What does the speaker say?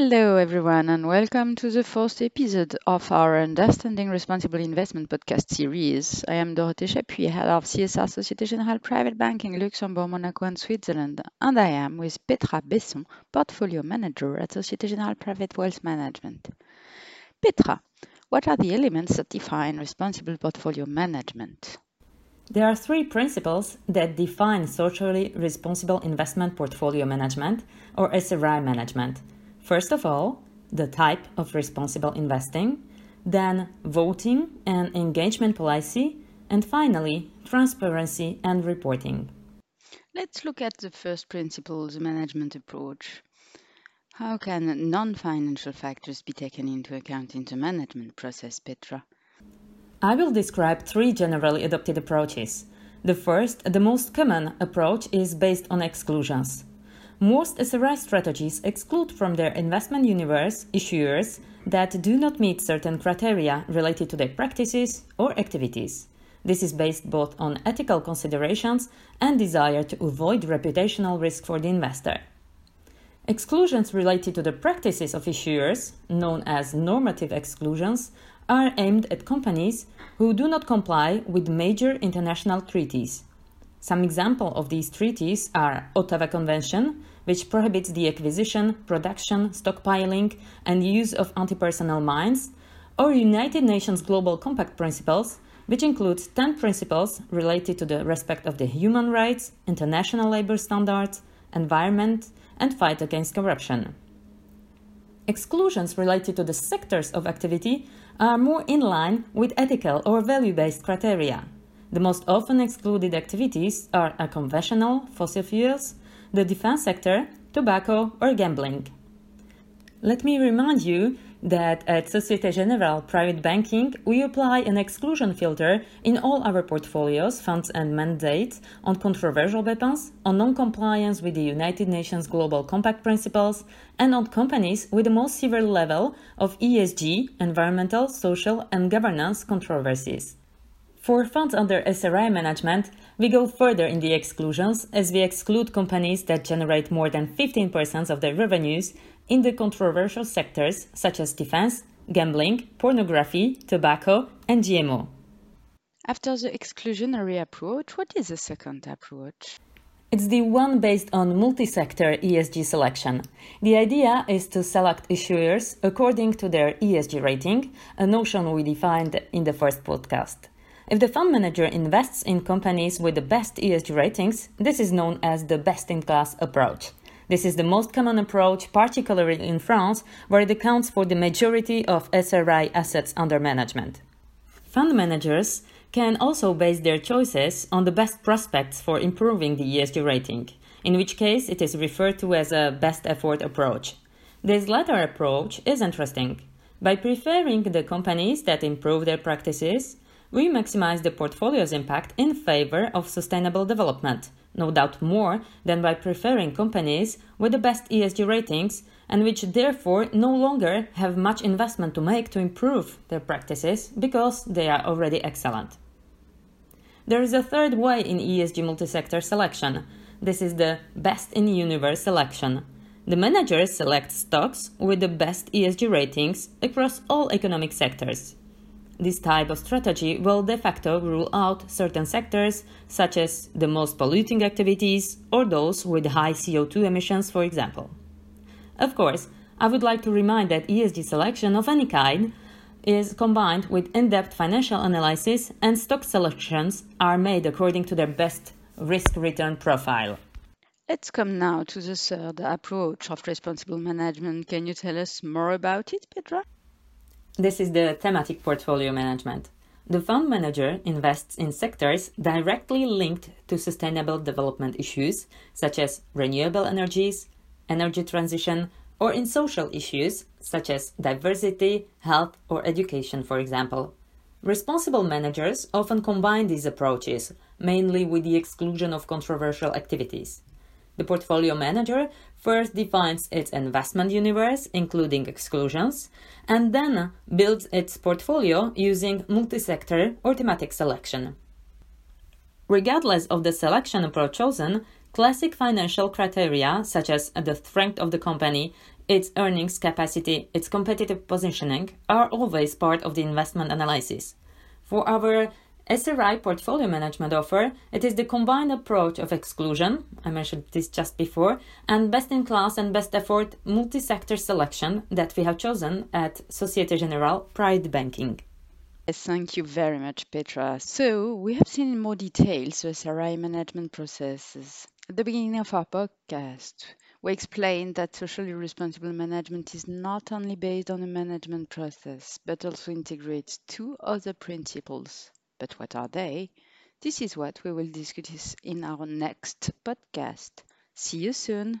Hello, everyone, and welcome to the fourth episode of our Understanding Responsible Investment podcast series. I am Dorothée Chapuis, head of CSR Société Générale Private Banking Luxembourg, Monaco, and Switzerland, and I am with Petra Besson, portfolio manager at Société Générale Private Wealth Management. Petra, what are the elements that define responsible portfolio management? There are three principles that define socially responsible investment portfolio management, or SRI management First of all, the type of responsible investing, then voting and engagement policy, and finally, transparency and reporting. Let's look at the first principle, the management approach. How can non financial factors be taken into account in the management process, Petra? I will describe three generally adopted approaches. The first, the most common approach, is based on exclusions. Most SRI strategies exclude from their investment universe issuers that do not meet certain criteria related to their practices or activities. This is based both on ethical considerations and desire to avoid reputational risk for the investor. Exclusions related to the practices of issuers, known as normative exclusions, are aimed at companies who do not comply with major international treaties. Some examples of these treaties are Ottawa Convention, which prohibits the acquisition, production, stockpiling, and use of anti-personnel mines, or United Nations Global Compact Principles, which includes 10 principles related to the respect of the human rights, international labor standards, environment, and fight against corruption. Exclusions related to the sectors of activity are more in line with ethical or value based criteria. The most often excluded activities are unconventional fossil fuels, the defense sector, tobacco, or gambling. Let me remind you that at Societe Generale Private Banking, we apply an exclusion filter in all our portfolios, funds, and mandates on controversial weapons, on non compliance with the United Nations Global Compact principles, and on companies with the most severe level of ESG, environmental, social, and governance controversies. For funds under SRI management, we go further in the exclusions as we exclude companies that generate more than 15% of their revenues in the controversial sectors such as defense, gambling, pornography, tobacco, and GMO. After the exclusionary approach, what is the second approach? It's the one based on multi sector ESG selection. The idea is to select issuers according to their ESG rating, a notion we defined in the first podcast. If the fund manager invests in companies with the best ESG ratings, this is known as the best in class approach. This is the most common approach, particularly in France, where it accounts for the majority of SRI assets under management. Fund managers can also base their choices on the best prospects for improving the ESG rating, in which case it is referred to as a best effort approach. This latter approach is interesting. By preferring the companies that improve their practices, we maximize the portfolio's impact in favor of sustainable development, no doubt more than by preferring companies with the best ESG ratings and which therefore no longer have much investment to make to improve their practices because they are already excellent. There is a third way in ESG multi-sector selection. This is the best in universe selection. The manager selects stocks with the best ESG ratings across all economic sectors. This type of strategy will de facto rule out certain sectors, such as the most polluting activities or those with high CO2 emissions, for example. Of course, I would like to remind that ESG selection of any kind is combined with in depth financial analysis, and stock selections are made according to their best risk return profile. Let's come now to the third approach of responsible management. Can you tell us more about it, Petra? This is the thematic portfolio management. The fund manager invests in sectors directly linked to sustainable development issues, such as renewable energies, energy transition, or in social issues, such as diversity, health, or education, for example. Responsible managers often combine these approaches, mainly with the exclusion of controversial activities. The portfolio manager first defines its investment universe, including exclusions, and then builds its portfolio using multi-sector or thematic selection. Regardless of the selection approach chosen, classic financial criteria such as the strength of the company, its earnings capacity, its competitive positioning are always part of the investment analysis. For our SRI portfolio management offer, it is the combined approach of exclusion, I mentioned this just before, and best in class and best effort multi sector selection that we have chosen at Societe Generale Private Banking. Yes, thank you very much, Petra. So, we have seen in more details the SRI management processes. At the beginning of our podcast, we explained that socially responsible management is not only based on a management process, but also integrates two other principles. But what are they? This is what we will discuss in our next podcast. See you soon.